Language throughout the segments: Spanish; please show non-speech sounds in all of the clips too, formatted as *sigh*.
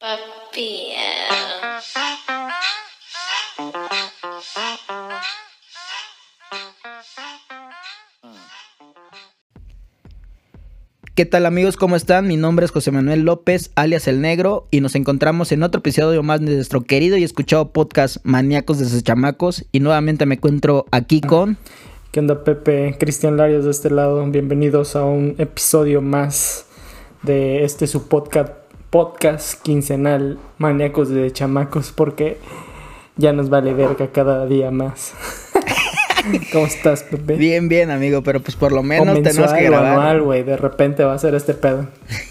Papi. ¿Qué tal amigos? ¿Cómo están? Mi nombre es José Manuel López, alias El Negro, y nos encontramos en otro episodio más de nuestro querido y escuchado podcast Maníacos de sus chamacos. Y nuevamente me encuentro aquí con... ¿Qué onda Pepe? Cristian Larios de este lado. Bienvenidos a un episodio más de este su podcast, podcast quincenal Maníacos de chamacos porque ya nos vale verga cada día más. *laughs* ¿Cómo estás, Pepe? Bien, bien, amigo, pero pues por lo menos tenemos que grabar. anual, güey. De repente va a ser este pedo. *laughs*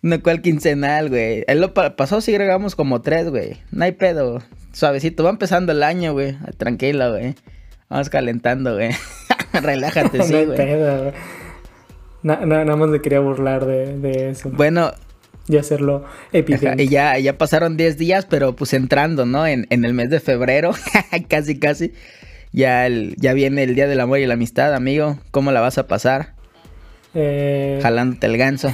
No, cual quincenal, güey. El lo pa- pasado sí grabamos como tres, güey. No hay pedo. Suavecito, va empezando el año, güey. Tranquilo, güey. Vamos calentando, güey. *laughs* Relájate, no sí, hay güey. pedo, güey. Na- na- nada más me quería burlar de, de eso. Bueno, Y hacerlo evidente. y ya, ya pasaron 10 días, pero pues entrando, ¿no? En, en el mes de febrero, *laughs* casi, casi. Ya, el, ya viene el Día del Amor y la Amistad, amigo. ¿Cómo la vas a pasar? Eh, Jalándote el ganso.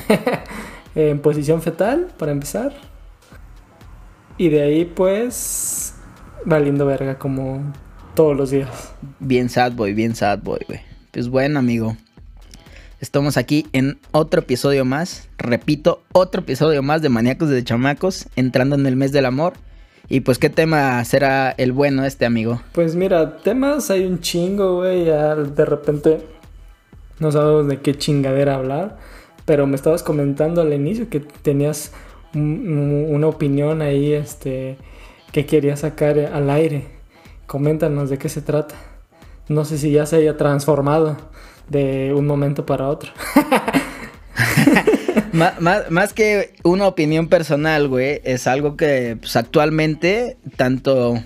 *laughs* en posición fetal, para empezar. Y de ahí, pues, valiendo verga como todos los días. Bien sad boy, bien sad boy, güey. Pues bueno, amigo. Estamos aquí en otro episodio más. Repito, otro episodio más de Maníacos de Chamacos, entrando en el mes del amor. Y pues, ¿qué tema será el bueno este, amigo? Pues mira, temas hay un chingo, güey. Ya de repente no sabemos de qué chingadera hablar. Pero me estabas comentando al inicio que tenías un- un- una opinión ahí, este, que querías sacar al aire. Coméntanos de qué se trata. No sé si ya se haya transformado de un momento para otro. *laughs* Má- má- más que una opinión personal, güey, es algo que pues, actualmente, tanto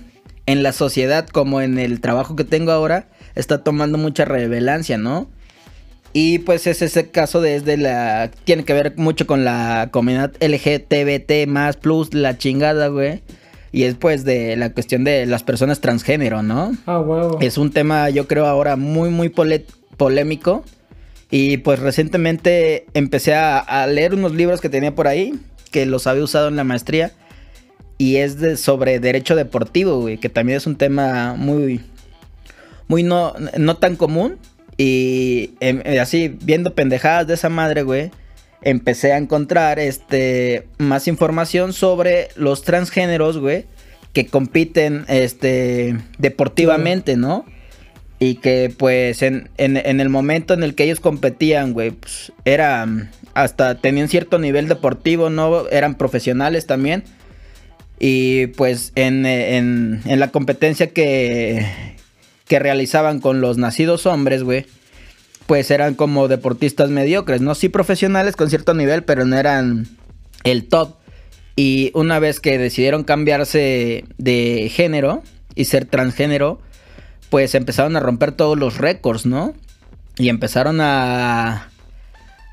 en la sociedad como en el trabajo que tengo ahora, está tomando mucha relevancia, ¿no? Y pues es ese caso desde la... Tiene que ver mucho con la comunidad LGTBT más plus la chingada, güey. Y es pues de la cuestión de las personas transgénero, ¿no? Ah, huevo. Es un tema, yo creo, ahora muy, muy polémico. Y pues recientemente empecé a, leer unos libros que tenía por ahí, que los había usado en la maestría. Y es de, sobre derecho deportivo, güey, que también es un tema muy, muy no, no tan común. Y em, eh, así, viendo pendejadas de esa madre, güey, empecé a encontrar este, más información sobre los transgéneros, güey, que compiten este, deportivamente, ¿no? Y que pues en, en- el momento en el que ellos competían, güey, pues era mm, hasta tenían cierto nivel deportivo, ¿no? Eran profesionales también. Y pues en, en- en la competencia que, que realizaban con los nacidos hombres, güey, pues eran como deportistas mediocres, ¿no? Sí profesionales con cierto nivel, pero no eran el top. Y una vez que decidieron cambiarse de género y ser transgénero, pues empezaron a romper todos los récords, ¿no? Y empezaron a,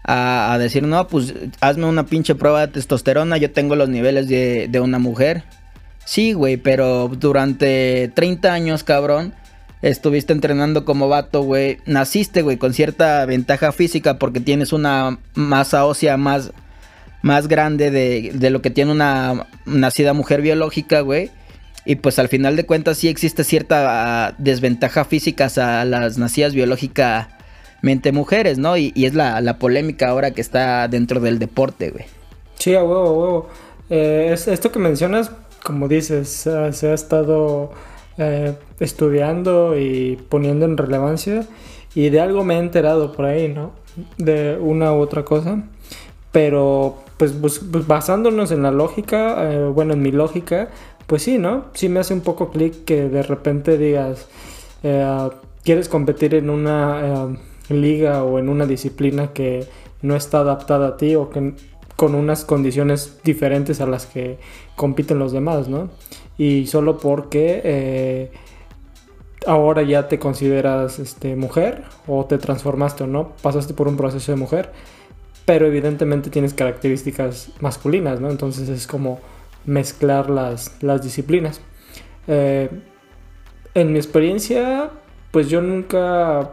a, decir, no, pues hazme una pinche prueba de testosterona, yo tengo los niveles de, de una mujer. Sí, güey, pero durante 30 años, cabrón, estuviste entrenando como vato, güey. Naciste, güey, con cierta ventaja física porque tienes una masa ósea más, más grande de, de lo que tiene una nacida mujer biológica, güey. Y pues al final de cuentas sí existe cierta ah, desventaja física a las nacidas biológicamente mujeres, ¿no? Y, es la, la polémica ahora que está dentro del deporte, güey. Sí, a huevo, a huevo. Eh, es, esto que mencionas, como dices, se ha- estado eh, estudiando y poniendo en relevancia. Y de algo me he enterado por ahí, ¿no? De una u otra cosa. Pero, pues, pues, basándonos en la lógica, eh, bueno, en mi lógica, pues sí, ¿no? Sí me hace un poco clic que de repente digas, eh, quieres competir en una eh, liga o en una disciplina que no está adaptada a ti o que, con unas condiciones diferentes a las que compiten los demás, ¿no? Y solo porque eh, ahora ya te consideras este, mujer o te transformaste o no, pasaste por un proceso de mujer, pero evidentemente tienes características masculinas, ¿no? Entonces es como mezclar las, las disciplinas. Eh, en mi experiencia, pues yo nunca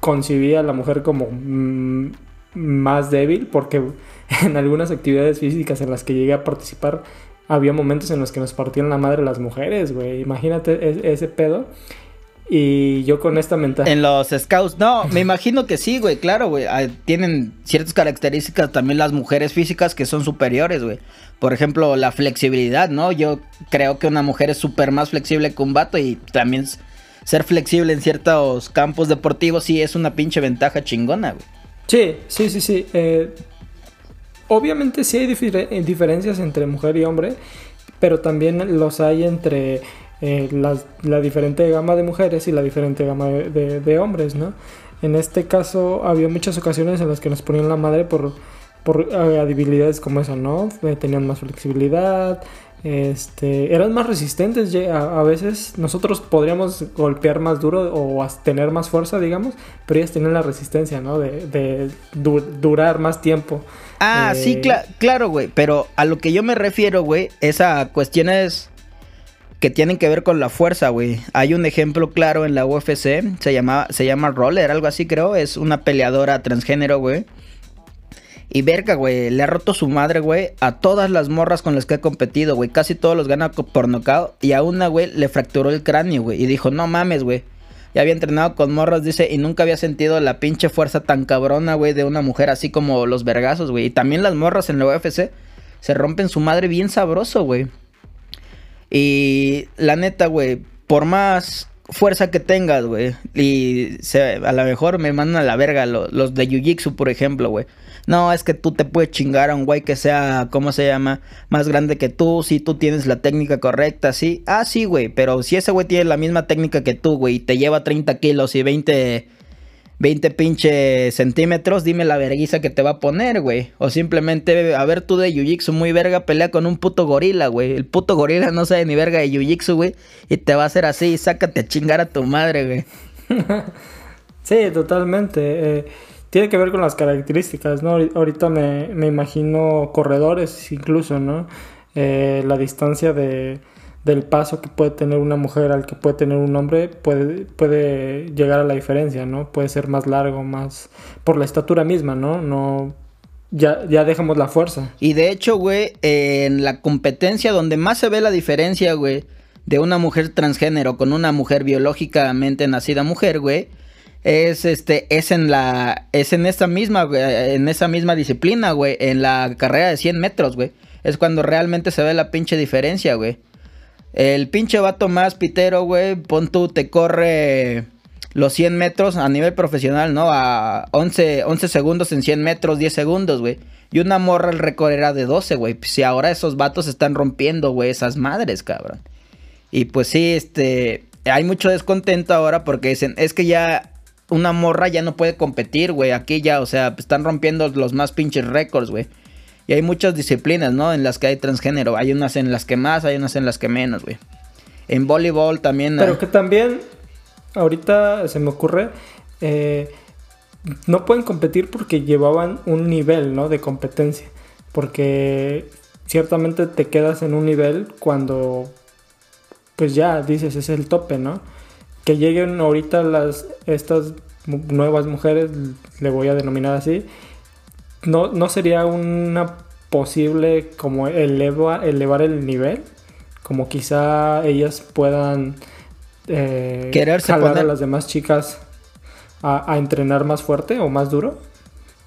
concibí a la mujer como mm, más débil porque *laughs* en algunas actividades físicas en las que llegué a participar había momentos en los que nos partían la madre las mujeres, güey. Imagínate e-, ese pedo. Y yo con esta mentalidad. En los scouts, no, me *laughs* imagino que sí, güey, claro, güey. Ah, tienen ciertas características también las mujeres físicas que son superiores, güey. Por ejemplo, la flexibilidad, ¿no? Yo creo que una mujer es súper más flexible que un vato y también ser flexible en ciertos campos deportivos sí es una pinche ventaja chingona, güey. Sí, sí, sí, sí. Eh, obviamente sí hay diferencias entre mujer y hombre, pero también los hay entre eh, la, diferente gama de mujeres y la diferente gama de, hombres, ¿no? En este caso había muchas ocasiones en las que nos ponían la madre por, por eh, debilidades como esa, ¿no? Eh, tenían más flexibilidad, este, eran más resistentes a, veces nosotros podríamos golpear más duro o tener más fuerza digamos pero ellas tienen la resistencia no de, durar más tiempo ah sí claro güey pero a lo que yo me refiero güey esa cuestión es que tienen que ver con la fuerza, güey. Hay un ejemplo claro en la UFC, se llama, se llama Roller, algo así creo, es una peleadora transgénero, güey. Y verga, güey, le ha roto su madre, güey, a todas las morras con las que ha competido, güey. Casi todos los gana por nocaut. Y a una, güey, le fracturó el cráneo, güey. Y dijo, no mames, güey. Ya había entrenado con morras, dice, y nunca había sentido la pinche fuerza tan cabrona, güey, de una mujer así como los vergazos, güey. Y también las morras en la UFC se rompen su madre bien sabroso, güey. Y la neta, güey, por más fuerza que tengas, güey, y a lo mejor me mandan a la verga los de Jiu-Jitsu, por ejemplo, güey. No, es que tú te puedes chingar a un güey que sea, ¿cómo se llama? Más grande que tú, si tú tienes la técnica correcta, sí. Ah, sí, güey, pero si ese güey tiene la misma técnica que tú, güey, y te lleva 30 kilos y 20 20 pinche centímetros, dime la verguiza que te va a poner, güey. O simplemente, a ver tú de Jiu-Jitsu muy verga, pelea con un puto gorila, güey. El puto gorila no sabe ni verga de Jiu-Jitsu, güey. Y te va a hacer así, sácate a chingar a tu madre, güey. *laughs* sí, totalmente. Eh, tiene que ver con las características, ¿no? Ahorita me, me imagino corredores incluso, ¿no? Eh, la distancia de del paso que puede tener una mujer al que puede tener un hombre puede, puede llegar a la diferencia, ¿no? Puede ser más largo, más por la estatura misma, ¿no? No ya, ya dejamos la fuerza. Y de hecho, güey, en la competencia donde más se ve la diferencia, güey, de una mujer transgénero con una mujer biológicamente nacida mujer, güey, es este es en la es en esa misma en esa misma disciplina, güey, en la carrera de 100 metros, güey. Es cuando realmente se ve la pinche diferencia, güey. El pinche vato más pitero, güey, pon tú, te corre los 100 metros a nivel profesional, ¿no? A 11, 11 segundos en 100 metros, 10 segundos, güey. Y una morra el récord era de 12, güey. Si ahora esos vatos están rompiendo, güey, esas madres, cabrón. Y pues sí, este, hay mucho descontento ahora porque dicen, es que ya una morra ya no puede competir, güey. Aquí ya, o sea, están rompiendo los más pinches récords, güey. Y hay muchas disciplinas, ¿no? En las que hay transgénero. Hay unas en las que más, hay unas en las que menos, güey. En voleibol también. Pero que también, ahorita se me ocurre, eh, no pueden competir porque llevaban un nivel, ¿no? De competencia. Porque ciertamente te quedas en un nivel cuando, pues ya dices, es el tope, ¿no? Que lleguen ahorita las, estas nuevas mujeres, le voy a denominar así, no, no sería una posible como eleva, elevar el nivel, como quizá ellas puedan eh, quererse jalar a las demás chicas a, entrenar más fuerte o más duro.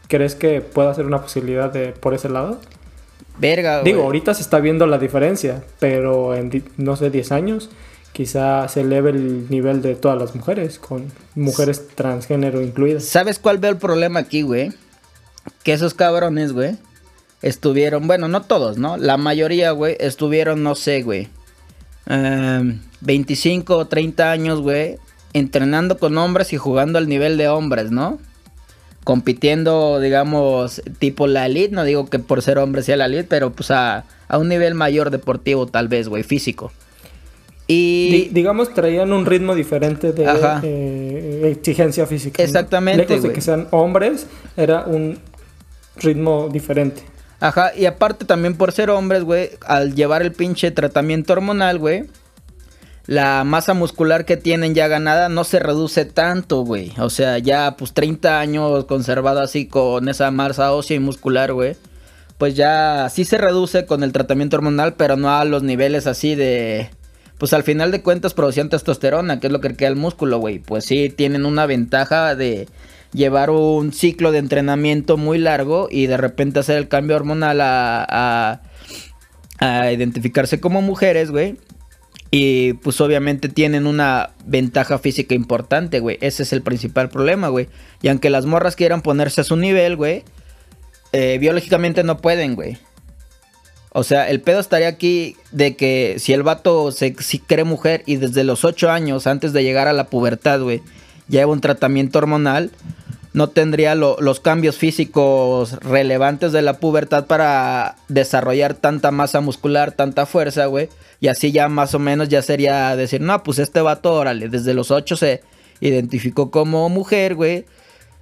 ¿Crees que pueda ser una posibilidad de por ese lado? Verga, Digo, ahorita se está viendo la diferencia, pero en, no sé, 10 años quizá se eleve el nivel de todas las mujeres, con mujeres transgénero incluidas. ¿Sabes cuál veo el problema aquí, güey? Que esos cabrones, güey, estuvieron, bueno, no todos, ¿no? La mayoría, güey, estuvieron, no sé, güey, 25 o 30 años, güey, entrenando con hombres y jugando al nivel de hombres, ¿no? compitiendo, digamos, tipo la elite, no digo que por ser hombre sea la elite, pero pues a, a un nivel mayor deportivo tal vez, güey, físico. Y digamos traían un ritmo diferente de eh, exigencia física. Exactamente. Lejos de que sean hombres, era un ritmo diferente. Ajá, y aparte también por ser hombres, güey, al llevar el pinche tratamiento hormonal, güey, la masa muscular que tienen ya ganada no se reduce tanto, güey. O sea, ya pues 30 años conservado así con esa masa ósea y muscular, güey. Pues ya sí se reduce con el tratamiento hormonal, pero no a los niveles así de... Pues al final de cuentas producían testosterona, que es lo que queda el músculo, güey. Pues sí, tienen una ventaja de llevar un ciclo de entrenamiento muy largo y de repente hacer el cambio hormonal a, a, identificarse como mujeres, güey. Y pues obviamente tienen una ventaja física importante, güey. Ese es el principal problema, güey. Y aunque las morras quieran ponerse a su nivel, güey, eh, biológicamente no pueden, güey. O sea, el pedo estaría aquí de que si el vato se si cree mujer y desde los 8 años, antes de llegar a la pubertad, güey, lleva un tratamiento hormonal, no tendría los cambios físicos relevantes de la pubertad para desarrollar tanta masa muscular, tanta fuerza, güey. Y así ya más o menos ya sería decir, no, pues este vato, órale, desde los 8 se identificó como mujer, güey.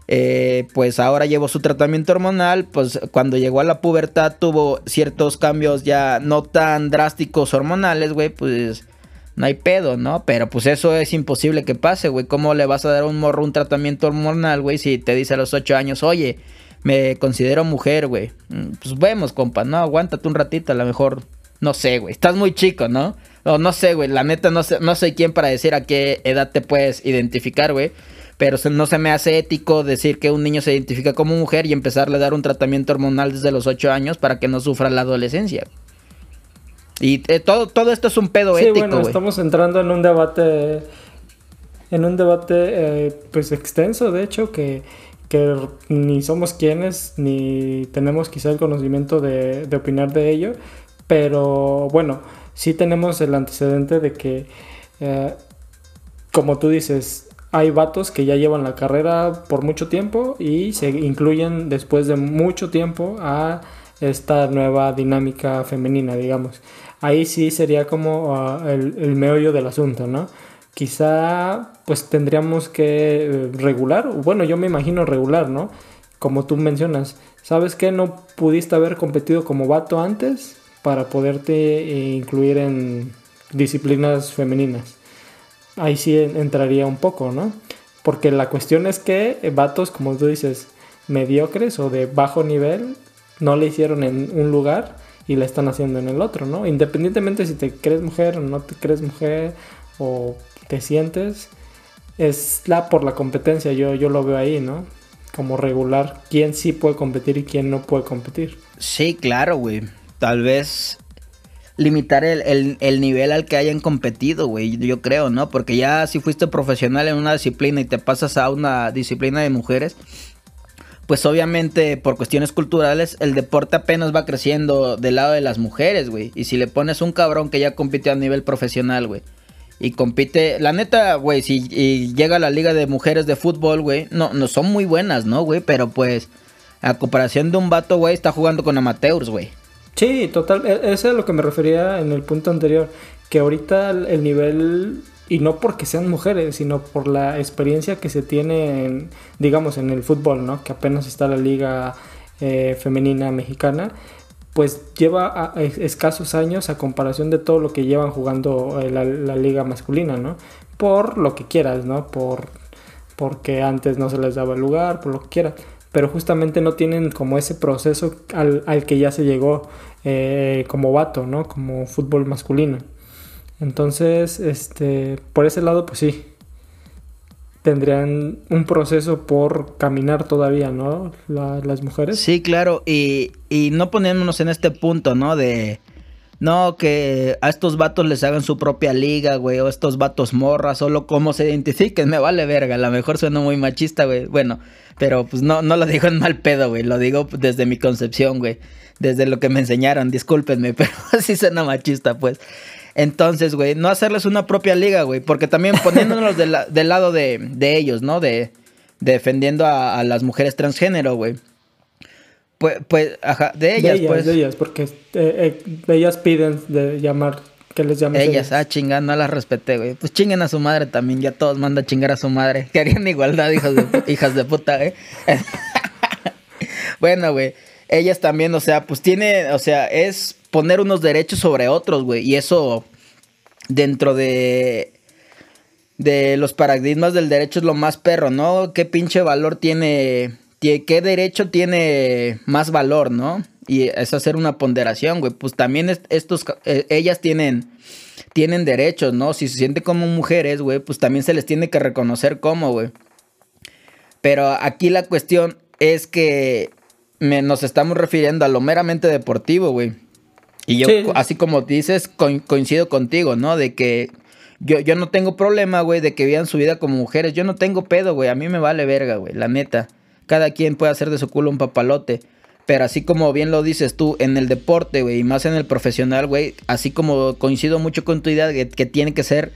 Eh, pues ahora llevó su tratamiento hormonal, pues cuando llegó a la pubertad tuvo ciertos cambios ya no tan drásticos hormonales, güey, pues no hay pedo, ¿no? Pero pues eso es imposible que pase, güey. ¿Cómo le vas a dar a un morro un tratamiento hormonal, güey? Si te dice a los 8 años, oye, me considero mujer, güey. Mm, pues vemos, compa, no, aguántate un ratito, a lo mejor, no sé, güey. Estás muy chico, ¿no? O no sé, güey, la neta no sé, no sé quién para decir a qué edad te puedes identificar, güey. Pero no se me hace ético decir que un niño se identifica como mujer y empezarle a dar un tratamiento hormonal desde los 8 años para que no sufra la adolescencia. Y eh, todo, todo esto es un pedo sí, ético, bueno, estamos entrando en un debate, en un debate eh, pues extenso, de hecho, que, que ni somos quienes, ni tenemos quizá el conocimiento de, de opinar de ello, pero bueno, sí tenemos el antecedente de que, eh, como tú dices, hay vatos que ya llevan la carrera por mucho tiempo y se incluyen después de mucho tiempo a esta nueva dinámica femenina, digamos ahí sí sería como ah, el, meollo del asunto, ¿no? Quizá pues tendríamos que eh, regular, bueno, yo me imagino regular, ¿no? Como tú mencionas, ¿sabes qué? No pudiste haber competido como vato antes para poderte eh, incluir en disciplinas femeninas. Ahí sí entraría un poco, ¿no? Porque la cuestión es que vatos, como tú dices, mediocres o de bajo nivel, no le hicieron en un lugar y la están haciendo en el otro, ¿no? Independientemente si te crees mujer o no te crees mujer o te sientes, es la por la competencia, yo, yo lo veo ahí, ¿no? Como regular quién sí puede competir y quién no puede competir. Sí, claro, güey. Tal vez limitar el, el, nivel al que hayan competido, güey, yo creo, ¿no? Porque ya si fuiste profesional en una disciplina y te pasas a una disciplina de mujeres, pues obviamente por cuestiones culturales el deporte apenas va creciendo del lado de las mujeres, güey. Y si le pones un cabrón que ya compite a nivel profesional, güey. Y compite, la neta, güey, si llega a la liga de mujeres de fútbol, güey, no, no son muy buenas, ¿no, güey? Pero pues, a comparación de un vato, güey, está jugando con amateurs, güey. Sí, total, e, eso es a lo que me refería en el punto anterior, que ahorita el nivel y no porque sean mujeres, sino por la experiencia que se tiene, en, digamos, en el fútbol, ¿no? Que apenas está la liga eh, femenina mexicana, pues lleva escasos años a comparación de todo lo que llevan jugando eh, la, liga masculina, ¿no? Por lo que quieras, ¿no? Por porque antes no se les daba lugar, por lo que quieras. Pero justamente no tienen como ese proceso al, al que ya se llegó eh, como vato, ¿no? Como fútbol masculino. Entonces, este, por ese lado, pues sí, tendrían un proceso por caminar todavía, ¿no? las mujeres. Sí, claro, y, y no ponernos en este punto, ¿no? De, no, que a estos vatos les hagan su propia liga, güey, o estos vatos morras, solo cómo se identifiquen, me vale verga, a lo mejor suena muy machista, güey, bueno, pero pues no, no lo digo en mal pedo, güey, lo digo desde mi concepción, güey, desde lo que me enseñaron, discúlpenme, *laughs* pero así suena machista, pues. Entonces, güey, no hacerles una propia liga, güey. Porque también poniéndonos *laughs* del lado de, ellos, ¿no? De, defendiendo a, las mujeres transgénero, güey. Pues, pues, ajá, de ellas, de ellas pues. De ellas, porque eh, eh, ellas piden de llamar, que les llamen. Ellas, ah, chingada, no las respeté, güey. Pues chinguen a su madre también, ya todos mandan a chingar a su madre. *laughs* Querían igualdad, hijas de, hijas de puta, güey. *laughs* bueno, güey, ellas también, o sea, pues tiene, o sea, es poner unos derechos sobre otros, güey, y eso dentro de de los paradigmas del derecho es lo más perro, ¿no? ¿Qué pinche valor tiene, qué derecho tiene más valor, ¿no? Y es hacer una ponderación, güey. Pues también estos, eh, ellas tienen, tienen derechos, ¿no? Si se sienten como mujeres, güey, pues también se les tiene que reconocer como, güey. Pero aquí la cuestión es que nos estamos refiriendo a lo meramente deportivo, güey. Y yo, así como dices, coincido contigo, ¿no? De que yo, yo no tengo problema, güey, de que vivan su vida como mujeres. Yo no tengo pedo, güey. A mí me vale verga, güey, la neta. Cada quien puede hacer de su culo un papalote. Pero así como bien lo dices tú, en el deporte, güey, y más en el profesional, güey, así como coincido mucho con tu idea de que, tiene que ser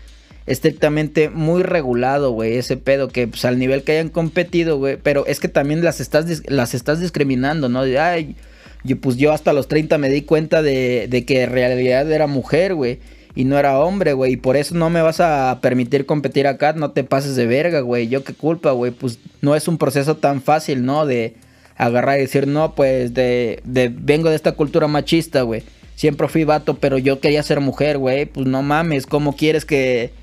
estrictamente muy regulado, güey, ese pedo, que pues al nivel que hayan competido, güey, pero es que también las estás, las estás discriminando, ¿no? De, ay, yo, pues yo hasta los 30 me di cuenta de, de que en realidad era mujer, güey y no era hombre, güey. Y por eso no me vas a permitir competir acá. No te pases de verga, güey. Yo qué culpa, güey. Pues no es un proceso tan fácil, ¿no? De agarrar y decir, no, pues de, vengo de esta cultura machista, güey. Siempre fui vato, pero yo quería ser mujer, güey. Pues no mames, ¿cómo quieres que,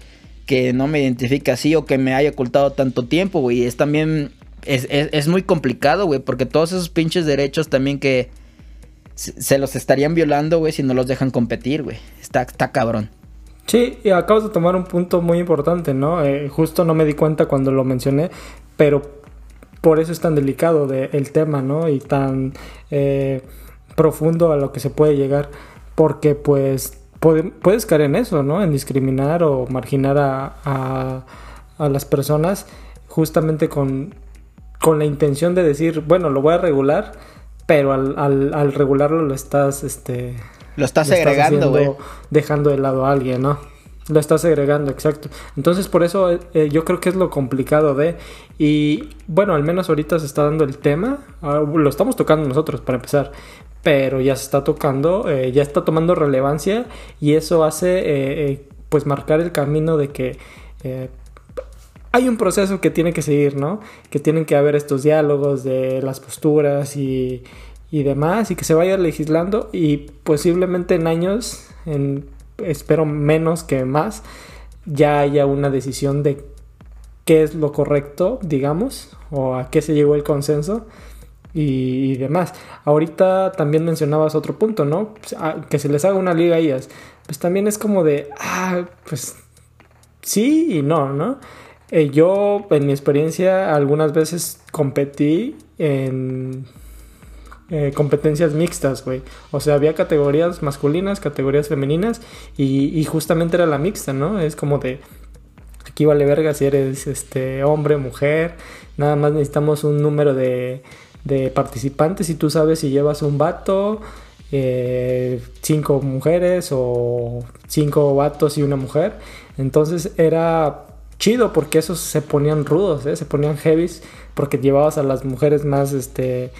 que no me identifique así o que me haya ocultado tanto tiempo, güey? Es también, es, es, es muy complicado, güey, porque todos esos pinches derechos también que se los estarían violando, güey, si no los dejan competir, güey. Está, está cabrón. Sí, y acabas de tomar un punto muy importante, ¿no? Eh, justo no me di cuenta cuando lo mencioné, pero por eso es tan delicado de, el tema, ¿no? Y tan eh, profundo a lo que se puede llegar, porque pues puedes caer en eso, ¿no? En discriminar o marginar a, a, a las personas justamente con, con la intención de decir, bueno, lo voy a regular, pero al, al, regularlo lo estás, este... Lo estás segregando, güey. Dejando de lado a alguien, ¿no? Lo estás segregando, exacto. Entonces, por eso eh, yo creo que es lo complicado de. Y bueno, al menos ahorita se está dando el tema. Ah, lo estamos tocando nosotros para empezar. Pero ya se está tocando, eh, ya está tomando relevancia. Y eso hace, eh, pues, marcar el camino de que hay un proceso que tiene que seguir, ¿no? Que tienen que haber estos diálogos de las posturas y, demás, y que se vaya legislando y posiblemente en años, en, espero menos que más, ya haya una decisión de qué es lo correcto, digamos, o a qué se llegó el consenso y, demás. Ahorita también mencionabas otro punto, ¿no? Pues, ah, que se les haga una liga a ellas. Pues también es como de, ah, pues sí y no, ¿no? Eh, yo, en mi experiencia, algunas veces competí en eh, competencias mixtas, güey. O sea, había categorías masculinas, categorías femeninas y, justamente era la mixta, ¿no? Es como de, aquí vale verga si eres este hombre, mujer, nada más necesitamos un número de, de participantes y tú sabes si llevas un vato, eh, cinco mujeres o cinco vatos y una mujer. Entonces era chido porque esos se ponían rudos, ¿eh? se ponían heavies porque llevabas a las mujeres más este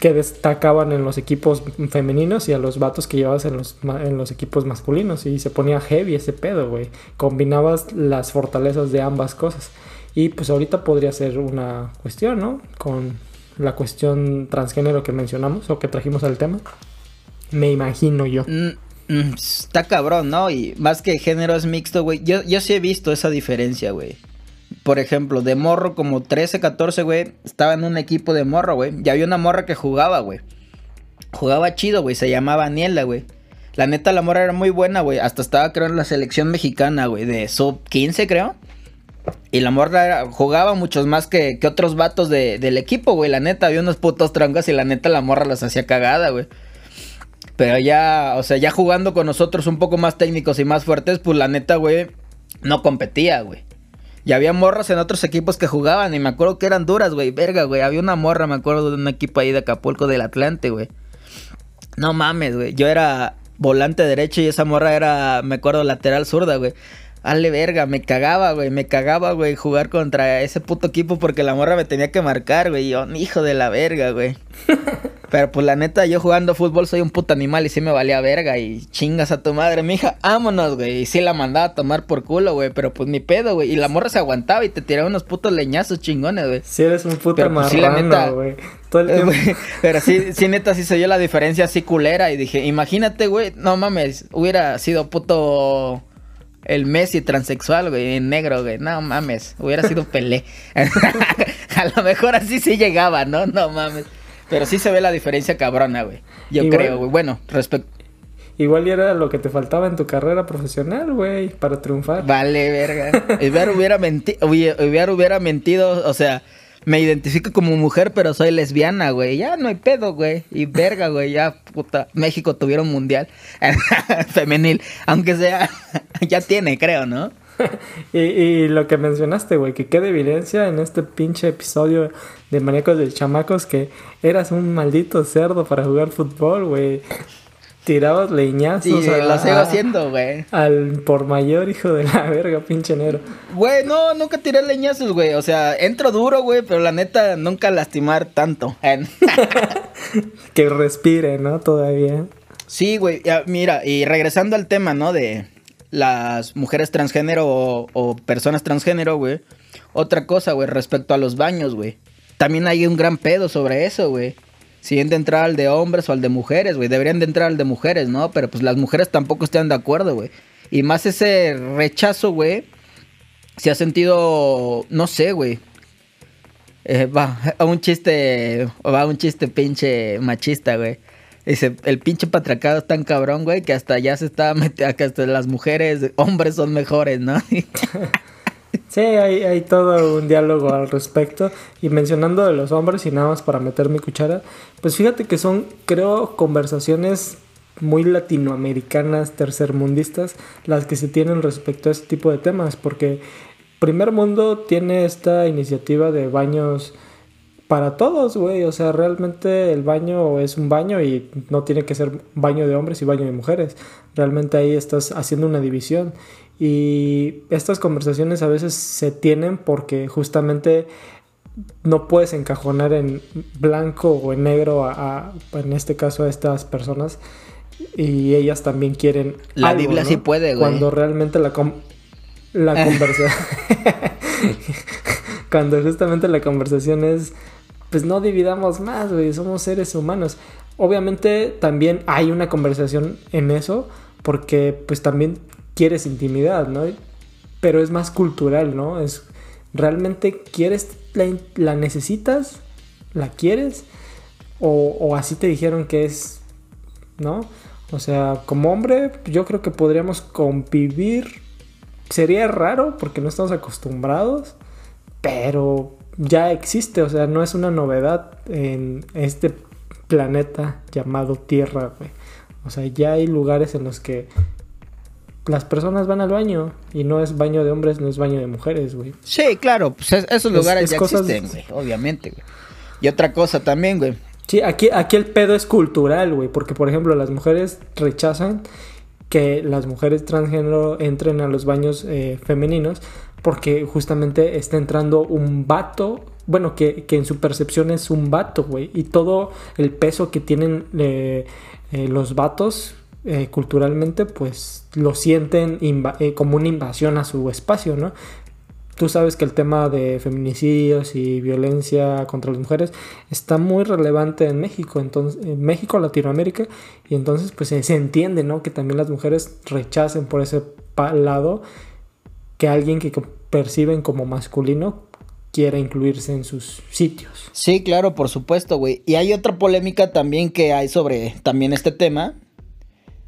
que destacaban en los equipos femeninos y a los vatos que llevabas en los, en los equipos masculinos y se ponía heavy ese pedo, güey. Combinabas las fortalezas de ambas cosas. Y pues ahorita podría ser una cuestión, ¿no? Con la cuestión transgénero que mencionamos o que trajimos al tema. Me imagino yo. Mm, está cabrón, ¿no? Y más que género es mixto, güey. Yo, yo sí he visto esa diferencia, güey. Por ejemplo, de morro como 13, 14, güey. Estaba en un equipo de morro, güey. Y había una morra que jugaba, güey. Jugaba chido, güey. Se llamaba Aniela, güey. La neta, la morra era muy buena, güey. Hasta estaba, creo, en la selección mexicana, güey. De sub 15, creo. Y la morra jugaba muchos más que, otros vatos del equipo, güey. La neta, había unos putos trancas y la neta, la morra las hacía cagada, güey. Pero ya, o sea, ya jugando con nosotros un poco más técnicos y más fuertes, pues la neta, güey, no competía, güey. Y había morras en otros equipos que jugaban y me acuerdo que eran duras, güey. Verga, güey. Había una morra, me acuerdo de un equipo ahí de Acapulco del Atlante, güey. No mames, güey. Yo era volante derecho y esa morra era, me acuerdo, lateral zurda, güey. Ale verga, me cagaba, güey, me cagaba, güey, jugar contra ese puto equipo porque la morra me tenía que marcar, güey. Yo, hijo de la verga, güey. *laughs* Pero pues la neta, yo jugando fútbol soy un puto animal y sí me valía verga y chingas a tu madre, mija, vámonos, güey. Y sí la mandaba a tomar por culo, güey, pero pues ni pedo, güey. Y la morra se aguantaba y te tiraba unos putos leñazos chingones, güey. Sí eres un puto pero, pues, marrano, güey. Todo el tiempo. pero sí, sí, neta, sí se dio la diferencia así culera y dije, imagínate, güey, no mames, hubiera sido puto el Messi transexual, güey, en negro, güey. No mames, hubiera sido Pelé. *laughs* a lo mejor así sí llegaba, ¿no? No mames. Pero sí se ve la diferencia cabrona, güey. Yo creo, güey. Bueno, respecto. Igual era lo que te faltaba en tu carrera profesional, güey, para triunfar. Vale, verga. hubiera, hubiera, hubiera, hubiera mentido, o sea, me identifico como mujer, pero soy lesbiana, güey. Ya no hay pedo, güey. Y verga, güey. Ya, puta. México tuvieron mundial *laughs* femenil. Aunque sea, *laughs* ya tiene, creo, ¿no? *laughs* y, y, lo que mencionaste, güey, que quede evidencia en este pinche episodio de Maníacos de Chamacos que eras un maldito cerdo para jugar fútbol, güey tirabas leñazos. Sí, lo sigo haciendo, güey. Al por mayor hijo de la verga, pinche negro. Güey, no, nunca tiré leñazos, güey. O sea, entro duro, güey, pero la neta, nunca lastimar tanto. *laughs* que respire, ¿no? Todavía. Sí, güey. Mira, y regresando al tema, ¿no? De las mujeres transgénero o, o personas transgénero, güey. Otra cosa, güey, respecto a los baños, güey. También hay un gran pedo sobre eso, güey si entrar al de hombres o al de mujeres, güey. Deberían de entrar al de mujeres, ¿no? Pero pues las mujeres tampoco están de acuerdo, güey. Y más ese rechazo, güey. Se ha sentido, no sé, güey. Eh, va, a *laughs* un chiste, va un chiste pinche machista, güey. Dice, el pinche patracado es tan cabrón, güey, que hasta ya se está metiendo, que hasta las mujeres, hombres son mejores, ¿no? *laughs* *laughs* Sí, hay, todo un diálogo al respecto. Y mencionando de los hombres, y nada más para meter mi cuchara, pues fíjate que son, creo, conversaciones muy latinoamericanas, tercermundistas, las que se tienen respecto a este tipo de temas, porque Primer Mundo tiene esta iniciativa de baños para todos, güey, o sea, realmente el baño es un baño y no tiene que ser baño de hombres y baño de mujeres, realmente ahí estás haciendo una división y estas conversaciones a veces se tienen porque justamente no puedes encajonar en blanco o en negro a, en este caso a estas personas. Y ellas también quieren la Biblia sí puede güey. Cuando realmente la la *laughs* conversación *laughs* cuando justamente la conversación es pues no dividamos más güey somos seres humanos. Obviamente también hay una conversación en eso porque pues también quieres intimidad, ¿no? Pero es más cultural, ¿no? Es realmente quieres, la, necesitas, la quieres, o, así te dijeron que es, ¿no? O sea, como hombre, yo creo que podríamos convivir. Sería raro porque no estamos acostumbrados, pero ya existe, o sea, no es una novedad en este planeta llamado Tierra, güey. O sea, ya hay lugares en los que las personas van al baño y no es baño de hombres, no es baño de mujeres, güey. Sí, claro, pues esos lugares ya existen, güey, obviamente, güey. Y otra cosa también, güey. Sí, aquí, aquí el pedo es cultural, güey, porque por ejemplo las mujeres rechazan que las mujeres transgénero entren a los baños eh, femeninos porque justamente está entrando un vato, bueno, que, que en su percepción es un vato, güey, y todo el peso que tienen eh, eh, los vatos eh, culturalmente pues lo sienten eh, como una invasión a su espacio, ¿no? Tú sabes que el tema de feminicidios y violencia contra las mujeres está muy relevante en México, entonces, en México, Latinoamérica, y entonces pues se, entiende, ¿no? Que también las mujeres rechacen por ese lado que alguien que perciben como masculino quiera incluirse en sus sitios. Sí, claro, por supuesto, güey. Y hay otra polémica también que hay sobre también este tema,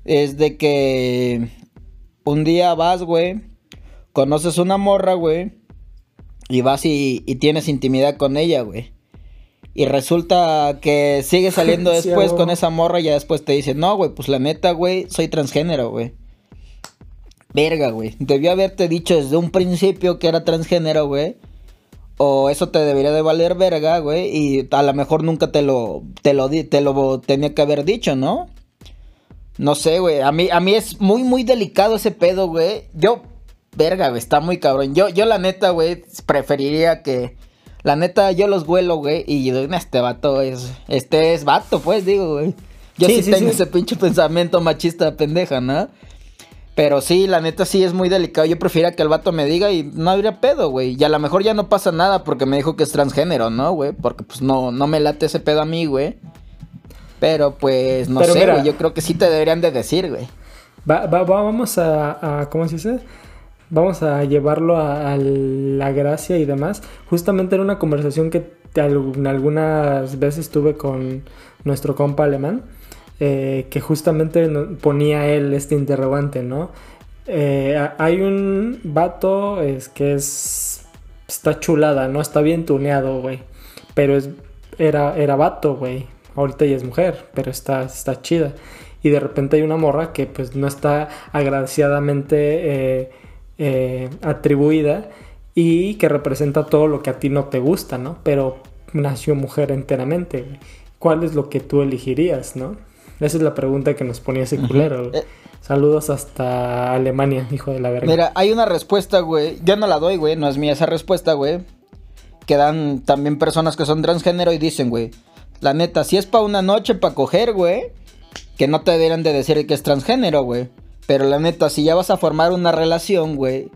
es de que un día vas, güey, conoces una morra, güey, y vas y, tienes intimidad con ella, güey. Y resulta que sigue *laughs* saliendo después con esa morra y ya después te dice, no, güey, pues la neta, güey, soy transgénero, güey. Verga, güey. Debió haberte dicho desde un principio que era transgénero, güey. O eso te debería de valer verga, güey. Y a lo mejor nunca te lo, te lo, te lo tenía que haber dicho, ¿no? No sé, güey. A mí, a mí es muy, muy delicado ese pedo, güey. Yo verga, güey, está muy cabrón. Yo, yo la neta, güey, preferiría que... La neta, yo los vuelo, güey, y este vato es... Este es vato, pues, digo, güey. Yo sí, tengo ese pinche pensamiento machista pendeja, ¿no? Pero sí, la neta sí es muy delicado. Yo prefiero que el vato me diga y no habría pedo, güey. Y a lo mejor ya no pasa nada porque me dijo que es transgénero, ¿no, güey? Porque pues no, no me late ese pedo a mí, güey. Pero pues no sé, güey. Yo creo que sí te deberían de decir, güey. Va, va, vamos a, ¿Cómo se dice? Vamos a llevarlo a, la gracia y demás. Justamente era una conversación que algunas veces tuve con nuestro compa alemán. Eh, que justamente ponía él este interrogante, ¿no? Eh, hay un vato es, que es. Está chulada, ¿no? Está bien tuneado, güey. Pero es, era, era vato, güey. Ahorita ya es mujer, pero está, está chida. Y de repente hay una morra que pues no está agraciadamente eh, atribuida y que representa todo lo que a ti no te gusta, ¿no? Pero nació mujer enteramente, ¿Cuál es lo que tú elegirías, no? Esa es la pregunta que nos ponía ese culero, eh. Saludos hasta Alemania, hijo de la verga. Mira, hay una respuesta, güey. Yo no la doy, güey. No es mía esa respuesta, güey. Que dan también personas que son transgénero y dicen, güey. La neta, si es para una noche, para coger, güey. Que no te deberían de decir que es transgénero, güey. Pero la neta, si ya vas a formar una relación, güey.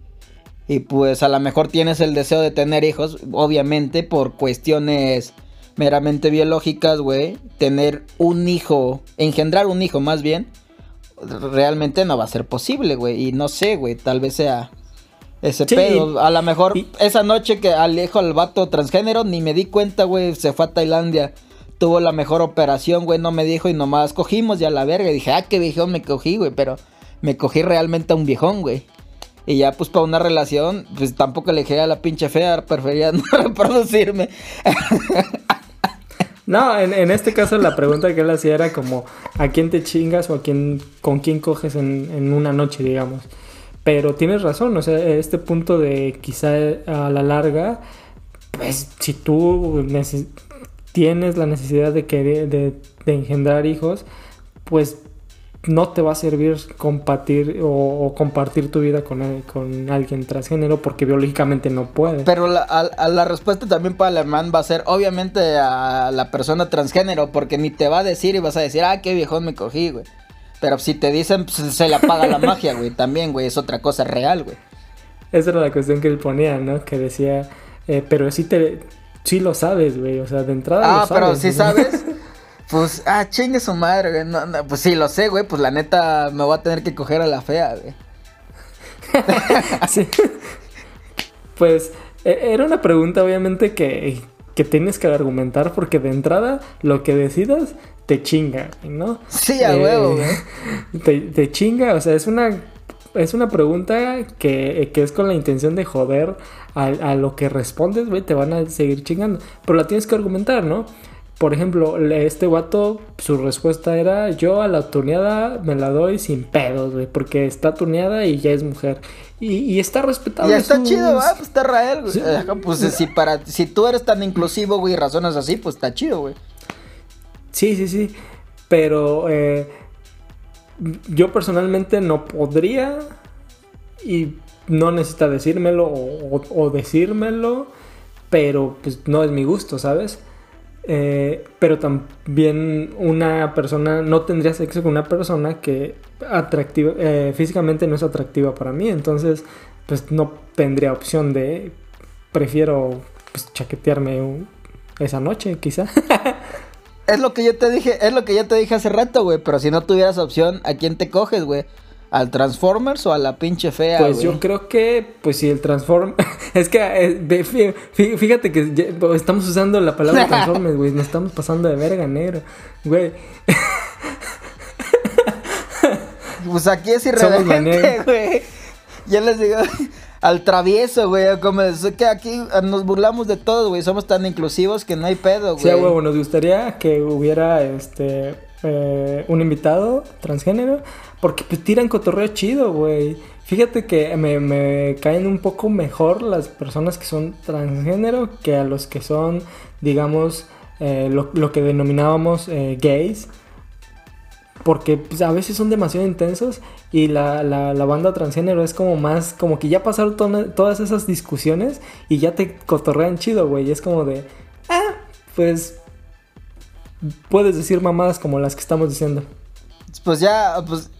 Y pues a lo mejor tienes el deseo de tener hijos, obviamente por cuestiones meramente biológicas, güey, tener un hijo, engendrar un hijo más bien, realmente no va a ser posible, güey. Y no sé, güey, tal vez sea ese pedo. A lo mejor esa noche que alejo al vato transgénero, ni me di cuenta, güey, se fue a Tailandia. Tuvo la mejor operación, güey, no me dijo y nomás cogimos ya la verga. Y dije, ah, qué viejón me cogí, güey, pero me cogí realmente a un viejón, güey. Y ya, pues, para una relación, pues tampoco le dije a la pinche fea, prefería *laughs* no reproducirme. No, en, este caso la pregunta que él hacía era como ¿a quién te chingas o a quién, con quién coges en, una noche, digamos? Pero tienes razón, o sea, este punto de quizá a la larga, pues si tú tienes la necesidad de, querer, de engendrar hijos, pues no te va a servir compartir o, compartir tu vida con, con, alguien transgénero porque biológicamente no puede. Pero la, la respuesta también para alemán va a ser obviamente a la persona transgénero porque ni te va a decir y vas a decir, ah, qué viejón me cogí, güey. Pero si te dicen, pues, se le apaga la magia, güey. También, güey, es otra cosa real, güey. Esa era la cuestión que él ponía, ¿no? Que decía, eh, pero sí te... Sí lo sabes, güey, o sea, de entrada ah, lo sabes. pero sí sabes... *laughs* Pues, ah, chingue su madre, güey. pues sí, lo sé, güey. Pues la neta me voy a tener que coger a la fea, güey. *laughs* sí. Pues e, era una pregunta, obviamente, que, que tienes que argumentar porque de entrada lo que decidas te chinga, ¿no? Sí, a huevo, eh, güey. *laughs* Te, chinga, o sea, es una es una pregunta que, que, es con la intención de joder a, a lo que respondes, güey, te van a seguir chingando. Pero la tienes que argumentar, ¿no? Por ejemplo, este guato, su respuesta era, yo a la tuneada me la doy sin pedos, güey, porque está tuneada y ya es mujer. Y, está respetable. Y está chido, ah, pues está Rael, güey. Pues si, para, si tú eres tan inclusivo, güey, y razonas así, pues está chido, güey. Sí, sí, sí. Pero eh, yo personalmente no podría y no necesita decírmelo o, decírmelo, pero pues no es mi gusto, ¿sabes? Eh, pero también una persona no tendría sexo con una persona que atractiva, eh, físicamente no es atractiva para mí. Entonces, pues no tendría opción de prefiero pues, chaquetearme esa noche, quizá. *laughs* es lo que yo te dije, es lo que yo te dije hace rato, güey. Pero si no tuvieras opción, ¿a quién te coges, güey? ¿Al Transformers o a la pinche fea? Pues yo creo que, pues si el Transformers. *laughs* es que, eh, fíjate que estamos usando la palabra *laughs* Transformers, güey. Nos estamos pasando de verga, negro. Güey. pues aquí es irreverente, güey. Ya les digo. Al travieso, güey. Como es que aquí nos burlamos de todo, güey. Somos tan inclusivos que no hay pedo, güey. Sí, güey, nos gustaría que hubiera este eh, un invitado transgénero porque pues tiran cotorreo chido, güey. Fíjate que me, caen un poco mejor las personas que son transgénero que a los que son, digamos, eh, lo, que denominábamos eh, gays. Porque pues, a veces son demasiado intensos y la, la, banda transgénero es como más, como que ya pasaron to- todas esas discusiones y ya te cotorrean chido, güey. Es como de, ah, pues puedes decir mamadas como las que estamos diciendo. Pues ya, pues.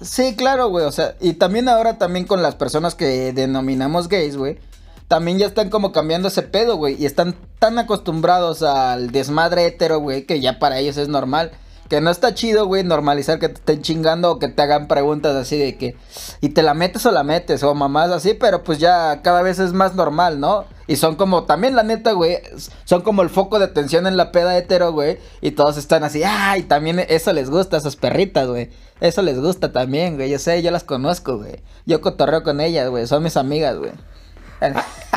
sí, claro, güey. O sea, y también ahora también con las personas que denominamos gays, güey. También ya están como cambiando ese pedo, güey. Y están tan acostumbrados al desmadre hetero, güey, que ya para ellos es normal. Que no está chido, güey, normalizar que te estén chingando o que te hagan preguntas así de que. Y te la metes o la metes, o mamás así, pero pues ya cada vez es más normal, ¿no? Y son como, también la neta, güey, son como el foco de atención en la peda hetero, güey. Y todos están así, ay, también eso les gusta a esas perritas, güey. Eso les gusta también, güey. Yo sé, yo las conozco, güey. Yo cotorreo con ellas, güey. Son mis amigas, güey.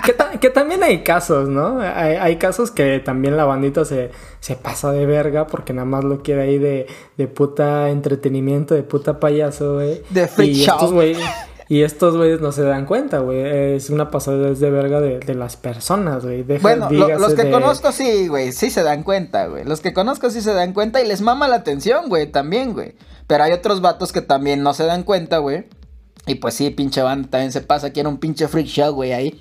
Que, ta- que también hay casos, ¿no? Hay, hay casos que también la bandita se, se pasa de verga porque nada más lo quiere ahí de, de puta entretenimiento, de puta payaso, güey. De y estos güeyes Y estos güeyes no se dan cuenta, güey. Es una pasada de verga de, de las personas, güey. Bueno, lo- los que de- conozco sí, güey, sí se dan cuenta, güey. Los que conozco sí se dan cuenta y les mama la atención, güey, también, güey. Pero hay otros vatos que también no se dan cuenta, güey. Y pues sí, pinche banda también se pasa, quiere un pinche freak show, güey, ahí.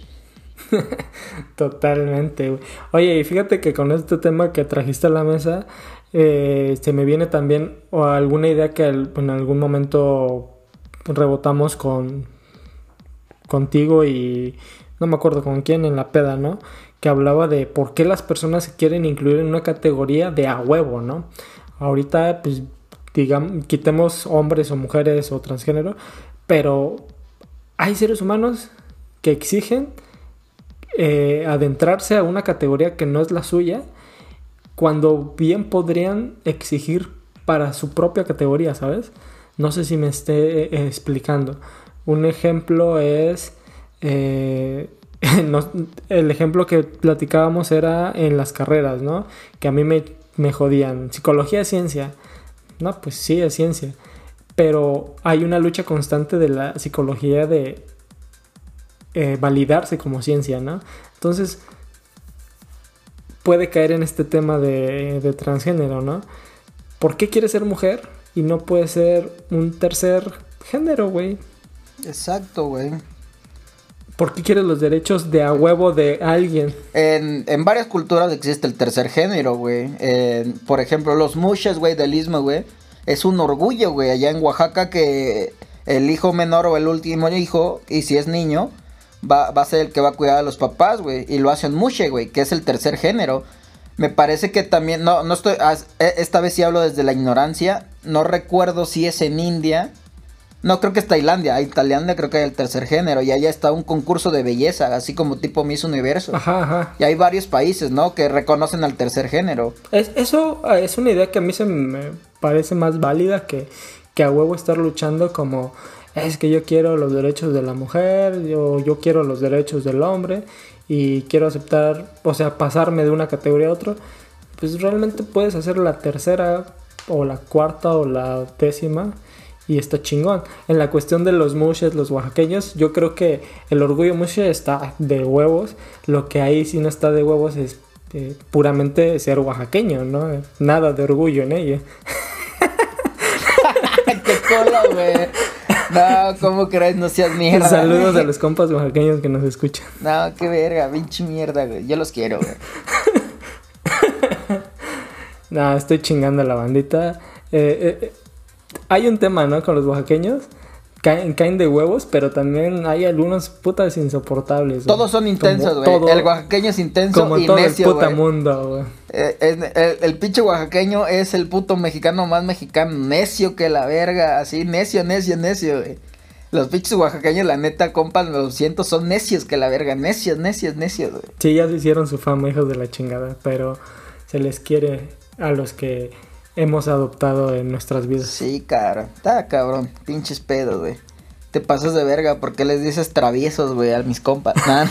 *laughs* Totalmente, güey. Oye, y fíjate que con este tema que trajiste a la mesa, eh, se me viene también o alguna idea que en algún momento rebotamos con contigo y no me acuerdo con quién en la peda, ¿no? Que hablaba de por qué las personas se quieren incluir en una categoría de a huevo, ¿no? Ahorita, pues, digamos, quitemos hombres o mujeres o transgénero, pero hay seres humanos que exigen eh, adentrarse a una categoría que no es la suya, cuando bien podrían exigir para su propia categoría, ¿sabes? No sé si me esté eh, explicando. Un ejemplo es... eh, *laughs* el ejemplo que platicábamos era en las carreras, ¿no? Que a mí me, me jodían. Psicología es ciencia. No, pues sí, es ciencia. Pero hay una lucha constante de la psicología de eh, validarse como ciencia, ¿no? Entonces, puede caer en este tema de, de transgénero, ¿no? ¿Por qué quiere ser mujer y no puede ser un tercer género, güey? Exacto, güey. ¿Por qué quiere los derechos de a huevo de alguien? En, en varias culturas existe el tercer género, güey. Por ejemplo, los mushes, güey, del istmo, güey. Es un orgullo, güey, allá en Oaxaca que el hijo menor o el último hijo, y si es niño, va, va a ser el que va a cuidar a los papás, güey. Y lo hacen mushe, güey, que es el tercer género. Me parece que también, no, no estoy, e- esta vez sí hablo desde la ignorancia. No recuerdo si es en India. No, creo que es Tailandia. En Tailandia creo que hay el tercer género. Y allá está un concurso de belleza, así como tipo Miss Universo. Ajá, ajá. Y hay varios países, ¿no? Que reconocen al tercer género. Es, eso eh, es una idea que a mí se me parece más válida que, que a huevo estar luchando como es que yo quiero los derechos de la mujer, yo, yo quiero los derechos del hombre y quiero aceptar, o sea, pasarme de una categoría a otra. Pues realmente puedes hacer la tercera o la cuarta o la décima y está chingón. En la cuestión de los mushes, los oaxaqueños, yo creo que el orgullo mushe está de huevos. Lo que ahí sí no está de huevos es eh, puramente ser oaxaqueño, ¿no? Nada de orgullo en ello. *laughs* ¡Qué cola, güey! No, ¿cómo crees? No seas mierda. *laughs* Saludos a los compas oaxaqueños que nos escuchan. No, qué verga, pinche mierda, güey. Yo los quiero, güey. *laughs* No, estoy chingando a la bandita. Eh, eh, eh, hay un tema, ¿no? Con los oaxaqueños. Caen, caen de huevos, pero también hay algunos putas insoportables. güey. Todos son intensos, güey. El oaxaqueño es intenso Como y todo el necio, puta güey. mundo, güey. Eh, el, el- el pinche oaxaqueño es el puto mexicano más mexicano, necio que la verga, así, necio, necio, necio, güey. Los pinches oaxaqueños, la neta, compas, lo siento, son necios que la verga, necios, necios, necios, güey. Sí, ya se hicieron su fama, hijos de la chingada, pero se les quiere a los que hemos adoptado en nuestras vidas. Sí, cara, está cabrón, pinches pedos, güey. Te pasas de verga, porque les dices traviesos, güey, a mis compas? *laughs* Nah.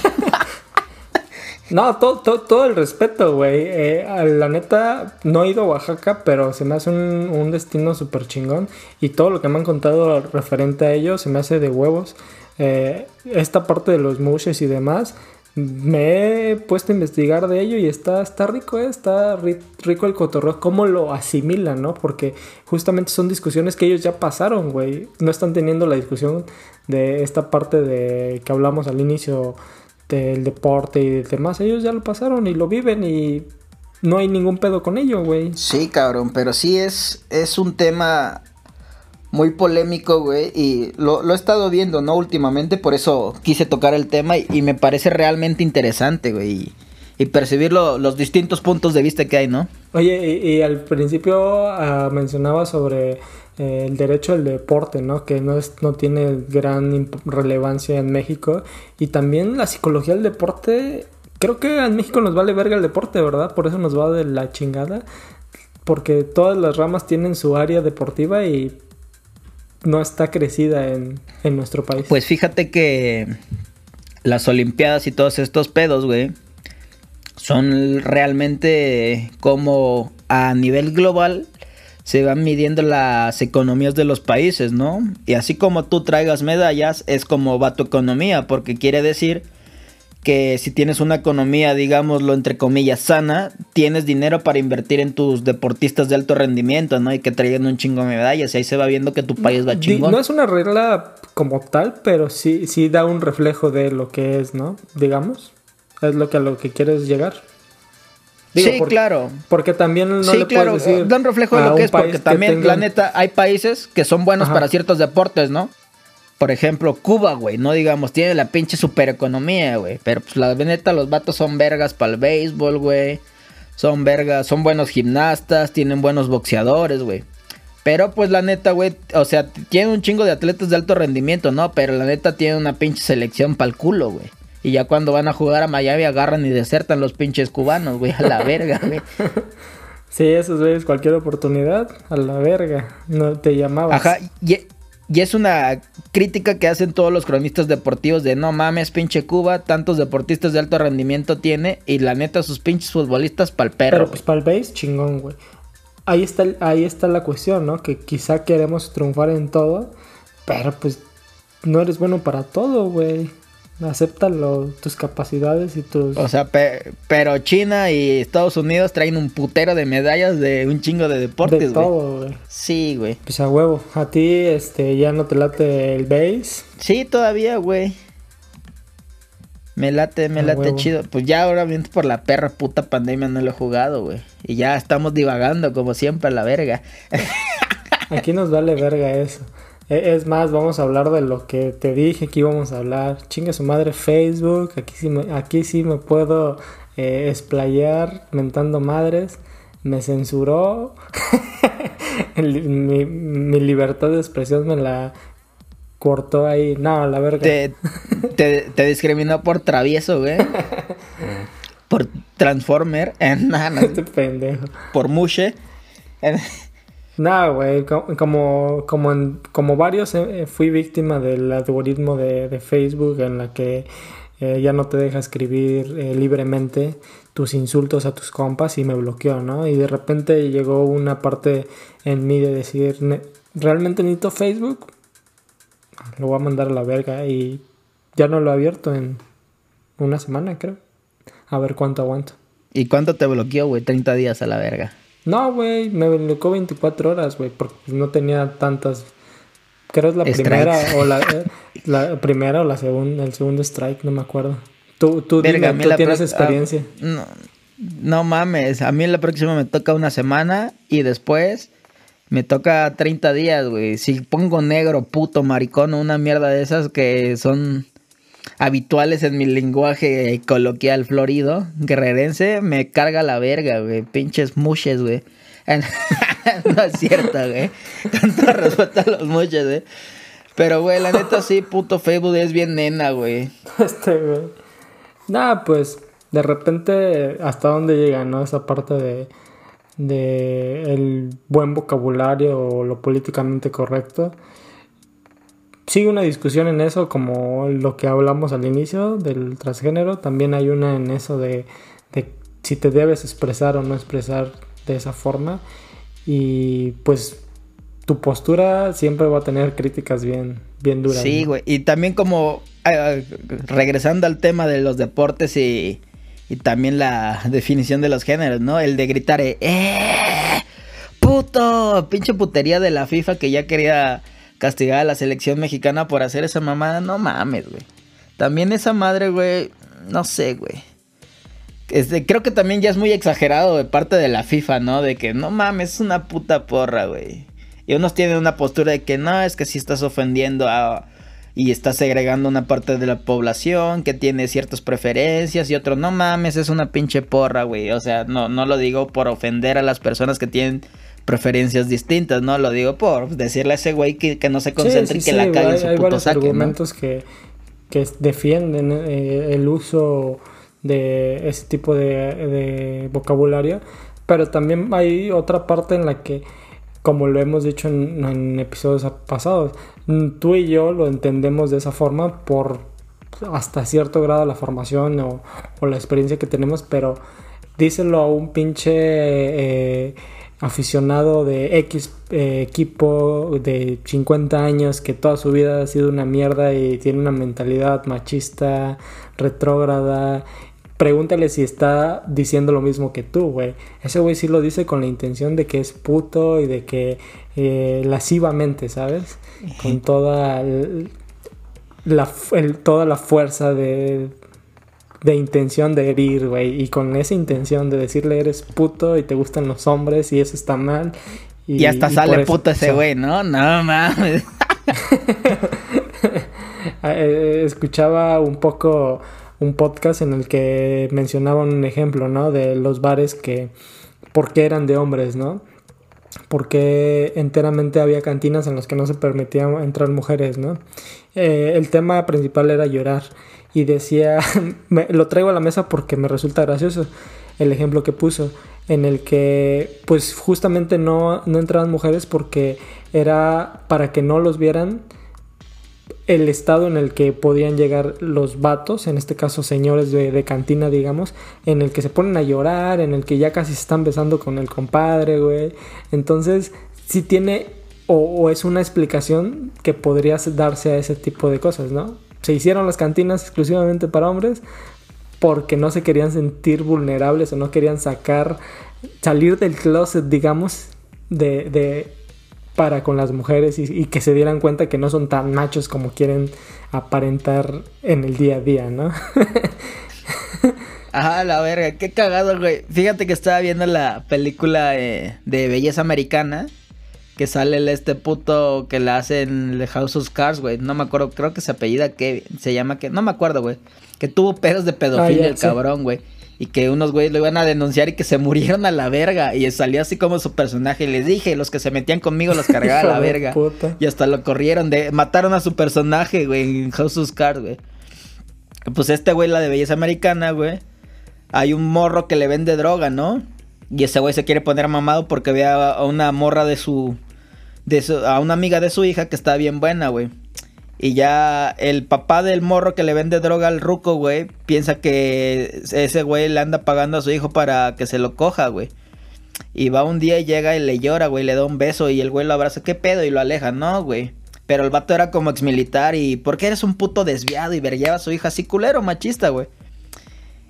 No, todo, todo, todo el respeto, güey. Eh, la neta, no he ido a Oaxaca, pero se me hace un, un destino súper chingón. Y todo lo que me han contado referente a ello se me hace de huevos. Eh, esta parte de los mushes y demás, me he puesto a investigar de ello y está, está rico, ¿eh? está rico el cotorreo, cómo lo asimilan, ¿no? Porque justamente son discusiones que ellos ya pasaron, güey. No están teniendo la discusión de esta parte de que hablamos al inicio del deporte y demás. Ellos ya lo pasaron y lo viven y no hay ningún pedo con ello, güey. Sí, cabrón, pero sí es, es un tema muy polémico, güey, y lo, he estado viendo, ¿no? Últimamente, por eso quise tocar el tema y, me parece realmente interesante, güey, y, percibir los distintos puntos de vista que hay, ¿no? Oye, y, al principio ah, mencionaba sobre eh, el derecho al deporte, ¿no? Que no, es, no tiene gran relevancia en México, y también la psicología del deporte, creo que en México nos vale verga el deporte, ¿verdad? Por eso nos va de la chingada porque todas las ramas tienen su área deportiva y no está crecida en, nuestro país. Pues fíjate que las Olimpiadas y todos estos pedos, güey, son realmente como a nivel global se van midiendo las economías de los países, ¿no? Y así como tú traigas medallas, es como va tu economía, porque quiere decir que si tienes una economía, digámoslo entre comillas, sana, tienes dinero para invertir en tus deportistas de alto rendimiento, ¿no? Y que traigan un chingo de medallas y ahí se va viendo que tu país va chingón. No es una regla como tal, pero sí, sí da un reflejo de lo que es, ¿no? Digamos. Es lo que a lo que quieres llegar. sí, claro. Porque también no le claro, puedes decir da un reflejo de lo que es, porque también, la neta, hay países que son buenos para ciertos deportes, ¿no? Por ejemplo, Cuba, güey, no digamos, tiene la pinche supereconomía, güey. Pero pues la neta, los vatos son vergas para el béisbol, güey. Son vergas, son buenos gimnastas, tienen buenos boxeadores, güey. Pero pues la neta, güey, o sea, tiene un chingo de atletas de alto rendimiento, ¿no? Pero la neta tiene una pinche selección para el culo, güey. Y ya cuando van a jugar a Miami agarran y desertan los pinches cubanos, güey, a la verga, güey. *laughs* Sí, esos güeyes, cualquier oportunidad, a la verga. No te llamabas. Ajá, y, y es una crítica que hacen todos los cronistas deportivos de no mames, pinche Cuba, tantos deportistas de alto rendimiento tiene y la neta sus pinches futbolistas pa'l perro. Pero pues pa'l base, chingón, güey. Ahí está, ahí está la cuestión, ¿no? Que quizá queremos triunfar en todo, pero pues no eres bueno para todo, güey. Acéptalo, tus capacidades y tus... O sea, pero China y Estados Unidos traen un putero de medallas de un chingo de deportes, de todo, güey. Sí, güey. Pues a huevo. ¿A ti, este, ya no te late el base? Sí, todavía, güey. Me late, me late chido. Pues ya ahora viendo por la perra puta pandemia no lo he jugado, güey. Y ya estamos divagando como siempre a la verga. Aquí nos vale verga eso. *laughs* E, es más, vamos a hablar de lo que te dije que íbamos a hablar. Chinga su madre Facebook. Aquí sí me, aquí sí me puedo eh, explayar mentando madres. Me censuró. *laughs* mi, mi, libertad de expresión me la cortó ahí. No, la verga. Te, te, discriminó por travieso, güey. *laughs* por Transformer. *laughs* En, este pendejo. Por Mushe. Nada, güey, como, como, como varios eh, fui víctima del algoritmo de, Facebook en la que eh, ya no te deja escribir eh, libremente tus insultos a tus compas y me bloqueó, ¿no? Y de repente llegó una parte en mí de decir, ¿realmente necesito Facebook? Lo voy a mandar a la verga y ya no lo he abierto en una semana, creo. A ver cuánto aguanto. ¿Y cuánto te bloqueó, güey? 30 días a la verga. No, güey, me bloqueó 24 horas, güey, porque no tenía tantas. Creo es la primera o la, eh, la, primera o la segunda, el segundo strike, no me acuerdo. Tú, tú, dime, tú tienes experiencia. no, no mames, a mí la próxima me toca una semana y después me toca 30 días, güey. Si pongo negro, puto, maricón una mierda de esas que son habituales en mi lenguaje coloquial florido, guerrerense, me carga la verga, güey. Pinches mushes, güey. *laughs* no es cierto, güey. Todo respeto a los mushes, güey. Pero, güey, la neta sí, puto Facebook es bien nena, güey. *laughs* Este, güey. Nada, pues, de repente, ¿hasta dónde llega, no? Esa parte de, de el buen vocabulario o lo políticamente correcto sigue una discusión en eso, como lo que hablamos al inicio del transgénero. También hay una en eso de, si te debes expresar o no expresar de esa forma. Y pues tu postura siempre va a tener críticas bien, bien duras. Sí, güey. Y también como regresando al tema de los deportes y, y también la *laughs* definición de los géneros, ¿no? El de gritar, ¡eh! ¡Puto! Pinche putería de la FIFA que ya quería castigar a la selección mexicana por hacer esa mamada. No mames, güey. También esa madre, güey. No sé, güey. Este, creo que también ya es muy exagerado de parte de la FIFA, ¿no? De que no mames, es una puta porra, güey. Y unos tienen una postura de que no, es que si estás ofendiendo a, y estás segregando una parte de la población que tiene ciertas preferencias y otro, no mames, es una pinche porra, güey. O sea, no, no lo digo por ofender a las personas que tienen preferencias distintas, ¿no? Lo digo por decirle a ese güey que, no se concentre y que la cague en su hay puto saque, argumentos que, que defienden eh, el uso de ese tipo de, vocabulario, pero también hay otra parte en la que, como lo hemos dicho en, episodios pasados, tú y yo lo entendemos de esa forma por hasta cierto grado la formación o, la experiencia que tenemos, pero díselo a un pinche eh, aficionado de X eh, equipo de 50 años que toda su vida ha sido una mierda y tiene una mentalidad machista, retrógrada pregúntale si está diciendo lo mismo que tú, güey. Ese güey sí lo dice con la intención de que es puto y de que eh, lascivamente, ¿sabes? Con toda la, toda la fuerza de, de intención de herir, güey. Y con esa intención de decirle eres puto y te gustan los hombres y eso está mal. Y, hasta sale puto ese güey, ¿no? No mames. *laughs* Eh, escuchaba un poco un podcast en el que mencionaban un ejemplo, ¿no? De los bares que, ¿por qué eran de hombres, ¿no? Porque enteramente había cantinas en las que no se permitía entrar mujeres, ¿no? Eh, el tema principal era llorar y decía, *laughs* lo traigo a la mesa porque me resulta gracioso el ejemplo que puso, en el que pues justamente no, no entraban mujeres porque era para que no los vieran el estado en el que podían llegar los vatos, en este caso señores de, cantina, digamos, en el que se ponen a llorar, en el que ya casi se están besando con el compadre, güey. Entonces, sí tiene o, es una explicación que podría darse a ese tipo de cosas, ¿no? Se hicieron las cantinas exclusivamente para hombres porque no se querían sentir vulnerables o no querían sacar, salir del closet, digamos, de para con las mujeres y, que se dieran cuenta que no son tan machos como quieren aparentar en el día a día, ¿no? *laughs* Ajá, la verga, qué cagado, güey. Fíjate que estaba viendo la película eh, de belleza americana. Que sale el, este puto que la hace en The House of Cards, güey. No me acuerdo, creo que se apellida que se llama que. No me acuerdo, güey. Que tuvo pedos de pedofilia ah, el cabrón, güey y que unos güeyes lo iban a denunciar y que se *laughs* murieron a la verga. Y salió así como su personaje. Les dije, los que se metían conmigo los cargaba a la *laughs* verga. Y hasta lo corrieron de. Mataron a su personaje, güey, en House of Cards, güey. Pues este güey, la de belleza americana, güey. Hay un morro que le vende droga, ¿no? Y ese güey se quiere poner mamado porque ve a una morra de su. De su, a una amiga de su hija que está bien buena, güey. Y ya el papá del morro que le vende droga al ruco, güey, piensa que ese güey le anda pagando a su hijo para que se lo coja, güey. Y va un día y llega y le llora, güey, le da un beso y el güey lo abraza, ¿qué pedo? Y lo aleja, no, güey. Pero el vato era como exmilitar y ¿por qué eres un puto desviado y vergueaba a su hija así culero, machista, güey?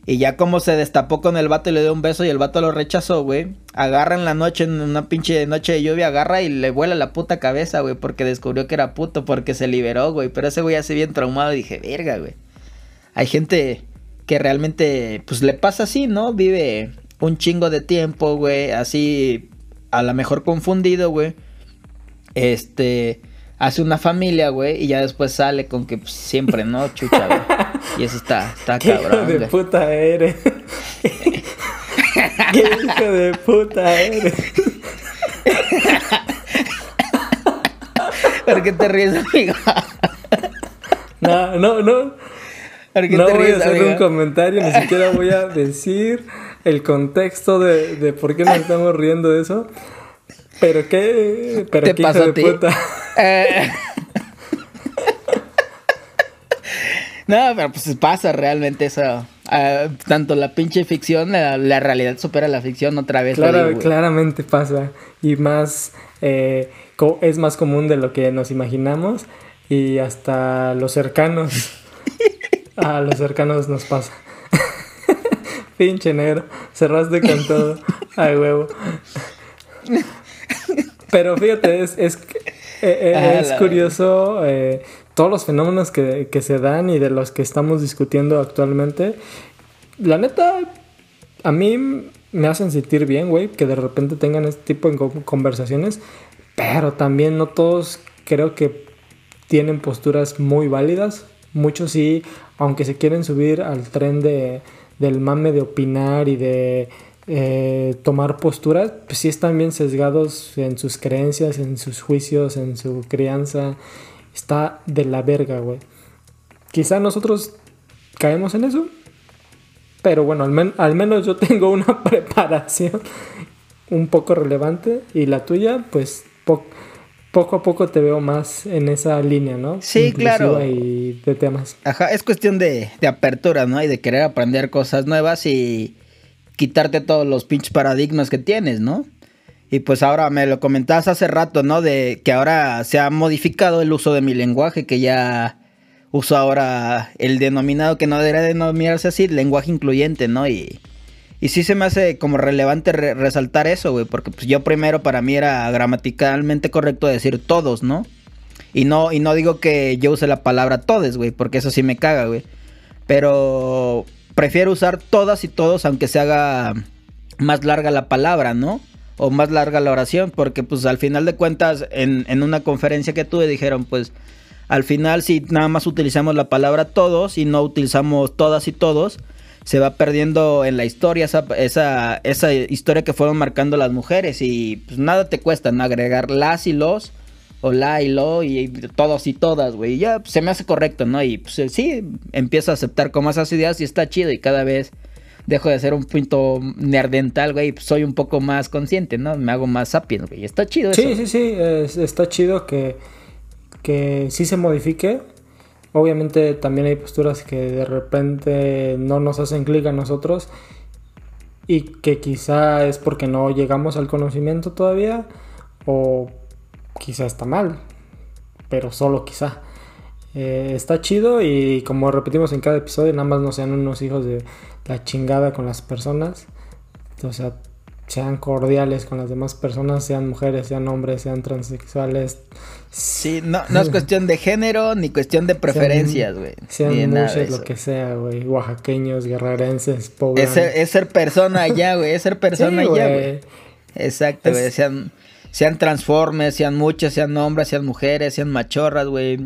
Y ya como se destapó con el vato y le dio un beso y el vato lo rechazó, güey. Agarra en la noche, en una pinche noche de lluvia, agarra y le vuela la puta cabeza, güey. Porque descubrió que era puto, porque se liberó, güey. Pero ese güey así bien traumado dije, verga, güey. Hay gente que realmente, pues le pasa así, ¿no? Vive un chingo de tiempo, güey. Así, a lo mejor confundido, güey. Este hace una familia, güey, y ya después sale con que pues, siempre, ¿no? Chucha, güey. Y eso está, está *laughs* ¿Qué cabrón. Hijo de puta eres. *laughs* ¿Qué hijo de puta eres? ¿Por qué te ríes, amigo? no, no, no. ¿Por qué no te voy a hacer un comentario, ni siquiera voy a decir el contexto de, de por qué nos estamos riendo de eso. Pero qué, pero ¿Te qué hijo de puta. Eh. *laughs* no, pero pues pasa realmente eso. Ah, tanto la pinche ficción, la, realidad supera la ficción otra vez. Claro, claramente pasa. Y más, eh, es más común de lo que nos imaginamos y hasta los cercanos. *laughs* A los cercanos nos pasa. *laughs* Pinche negro. Cerraste con todo. Ay, huevo. Pero fíjate, es, es, eh, eh, es curioso eh, todos los fenómenos que, que, se dan y de los que estamos discutiendo actualmente. La neta, a mí me hacen sentir bien, güey, que de repente tengan este tipo de conversaciones, pero también no todos creo que tienen posturas muy válidas. Muchos sí, aunque se quieren subir al tren de, del mame de opinar y de eh, tomar posturas, pues sí están bien sesgados en sus creencias, en sus juicios, en su crianza. Está de la verga, güey. Quizá nosotros caemos en eso, pero bueno, al, menos yo *laughs* tengo una preparación un poco relevante y la tuya, pues poco a poco te veo más en esa línea, ¿no? Sí, claro. Y de temas. Ajá, es cuestión de, de apertura, ¿no? Y de querer aprender cosas nuevas y quitarte todos los pinches paradigmas que tienes, ¿no? Y pues ahora me lo comentabas hace rato, ¿no? De que ahora se ha modificado el uso de mi lenguaje, que ya uso ahora el denominado que no debería denominarse así, lenguaje incluyente, ¿no? Y, y sí se me hace como relevante resaltar eso, güey, porque pues yo primero para mí era gramaticalmente correcto decir todos, ¿no? Y no, y no digo que yo use la palabra todes, güey, porque eso sí me caga, güey. Pero prefiero usar todas y todos, aunque se haga más larga la palabra, ¿no? O más larga la oración, porque pues al final de cuentas en, en una conferencia que tuve dijeron pues al final si nada más utilizamos la palabra todos y no utilizamos todas y todos, se va perdiendo en la historia esa, esa, historia que fueron marcando las mujeres y pues nada te cuesta ¿no? agregar las y los o la y lo y todos y todas, güey. Ya pues, se me hace correcto, ¿no? Y pues sí, empiezo a aceptar como esas ideas y está chido y cada vez dejo de ser un punto nerdental, güey, pues soy un poco más consciente, ¿no? Me hago más sapiens, güey. Está chido sí, eso. Sí, sí, sí, está chido que, que sí se modifique. Obviamente también hay posturas que de repente no nos hacen clic a nosotros y que quizá es porque no llegamos al conocimiento todavía o quizá está mal, pero solo quizá. Eh, está chido y como repetimos en cada episodio, nada más no sean unos hijos de la chingada con las personas. O sea, sean cordiales con las demás personas, sean mujeres, sean hombres, sean transexuales. Sí, no, no es cuestión de género ni cuestión de preferencias, güey. Sean, sean lo que sea, güey. Oaxaqueños, guerrerenses, pobres. Es, ser persona ya, güey. Es ser persona ya, güey. Exacto, güey. Sean sean transformes, sean muchas, sean hombres, sean mujeres, sean machorras, güey.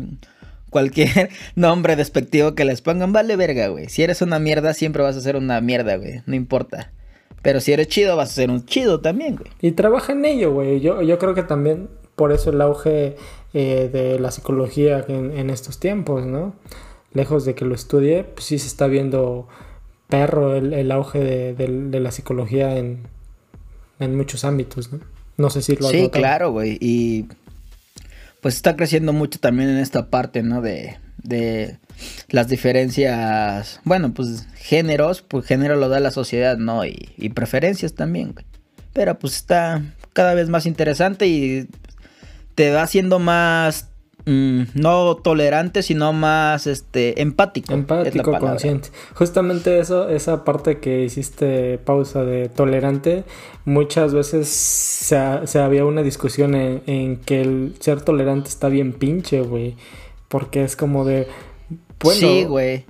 Cualquier *laughs* nombre despectivo que les pongan, vale verga, güey. Si eres una mierda, siempre vas a ser una mierda, güey. No importa. Pero si eres chido, vas a ser un chido también, güey. Y trabaja en ello, güey. Yo, yo creo que también por eso el auge eh, de la psicología en, estos tiempos, ¿no? Lejos de que lo estudie, pues sí se está viendo perro el, auge de, la psicología en, en muchos ámbitos, ¿no? No sé si lo has Sí, claro, güey. Y pues está creciendo mucho también en esta parte, ¿no? De, de las diferencias, bueno, pues géneros, pues género lo da la sociedad, ¿no? Y, y preferencias también, güey. Pero pues está cada vez más interesante y te va haciendo más Mm, no tolerante, sino más este empático. Empático, consciente. Justamente eso, esa parte que hiciste pausa de tolerante, muchas veces se, había una discusión en, que el ser tolerante está bien pinche, güey. Porque es como de. Bueno, sí, güey.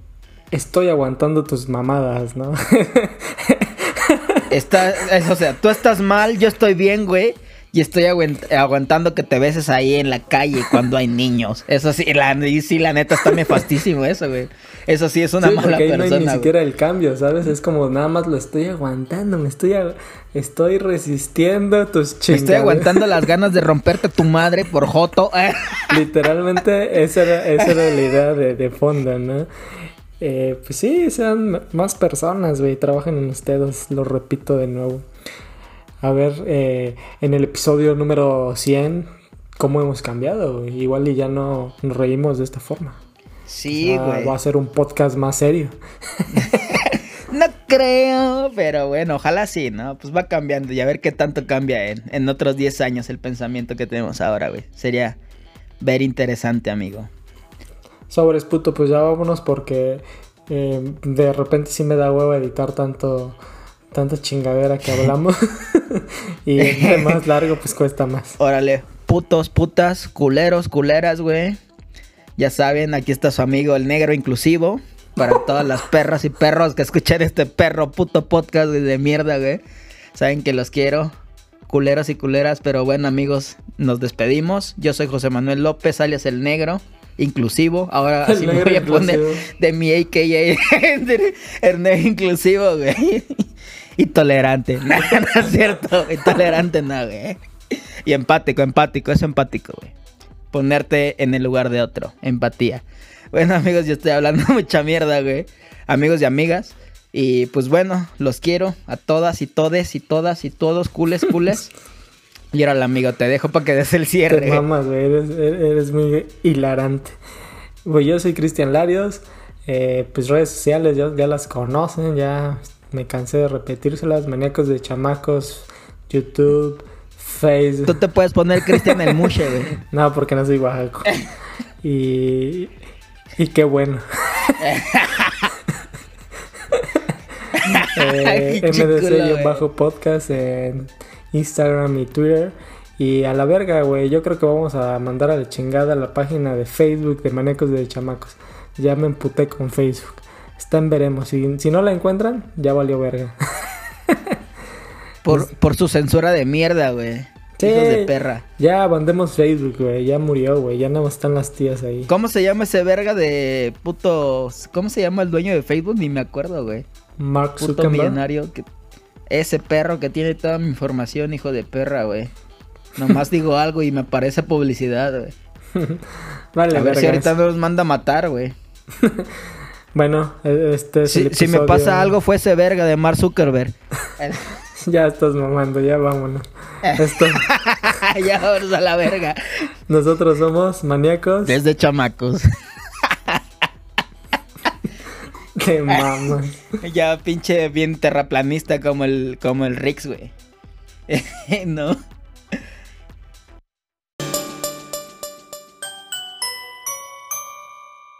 Estoy aguantando tus mamadas, ¿no? *laughs* Está, o sea, tú estás mal, yo estoy bien, güey y estoy aguantando que te beses ahí en la calle cuando hay niños. Eso sí, la, sí, la neta está me fastísimo eso, güey. Eso sí es una mala persona. No hay ni siquiera el cambio, ¿sabes? Es como nada más lo estoy aguantando, me estoy estoy resistiendo tus chingadas. Estoy aguantando las ganas de romperte tu madre por joto. *laughs* Literalmente esa era, esa era la idea de, de fondo, ¿no? Eh, pues sí, sean más personas, güey, trabajen en ustedes, lo repito de nuevo a ver eh, en el episodio número 100 cómo hemos cambiado. Igual y ya no nos reímos de esta forma. Sí, güey. va a ser un podcast más serio. *laughs* no creo, pero bueno, ojalá sí, ¿no? Pues va cambiando y a ver qué tanto cambia en, en otros 10 años el pensamiento que tenemos ahora, güey. Sería ver interesante, amigo. Sobres puto, pues ya vámonos porque Eh, de repente sí me da huevo editar tanto tanta chingadera que hablamos. *laughs* y entre más largo, pues cuesta más. Órale, putos, putas, culeros, culeras, güey. Ya saben, aquí está su amigo el negro inclusivo. Para todas las perras y perros que escuchan este perro puto podcast de mierda, güey. Saben que los quiero. Culeros y culeras, pero bueno, amigos, nos despedimos. Yo soy José Manuel López, alias el negro inclusivo. Ahora sí me voy a poner de mi AKA *laughs* el negro inclusivo, güey. Y tolerante. *laughs* No, no es cierto. Intolerante, no, güey. Y empático, empático. Es empático, güey. Ponerte en el lugar de otro. Empatía. Bueno, amigos, yo estoy hablando *laughs* mucha mierda, güey. Amigos y amigas. Y pues bueno, los quiero a todas y todes y todas y todos, cules, cules. *laughs* Y ahora, amigo, te dejo para que des el cierre. Te mamas, güey. Eres, muy hilarante. Pues yo soy Cristian Larios. Eh, pues redes sociales ya, ya las conocen, ya me cansé de repetírselas. Maníacos de chamacos, YouTube, Facebook. Tú te puedes poner Cristian el Mushe, güey. *laughs* no, porque no soy Oaxaco. y, y qué bueno. *laughs* eh, MDC bajo podcast en Instagram y Twitter. Y a la verga, güey. Yo creo que vamos a mandar a la chingada la página de Facebook de Manecos de Chamacos. Ya me emputé con Facebook. Está en veremos. Si, si no la encuentran, ya valió verga. *laughs* por, por su censura de mierda, güey. Sí, Hijos de perra. Ya abandemos Facebook, güey. Ya murió, güey. Ya no están las tías ahí. ¿Cómo se llama ese verga de puto. ¿Cómo se llama el dueño de Facebook? Ni me acuerdo, güey. Mark Puto millonario. Que... Ese perro que tiene toda mi información, hijo de perra, güey. Nomás *laughs* digo algo y me aparece publicidad, güey. *laughs* vale, a ver si ahorita nos manda a matar, güey. Bueno, e, este es si, si me pasa algo, fue ese verga de Mark Zuckerberg. *laughs* ya estás mamando, ya vámonos. Esto... *laughs* ya vamos a la verga. Nosotros somos maníacos. Desde chamacos. *laughs* Qué mamas. ya pinche bien terraplanista como el, como el Rix, güey. no.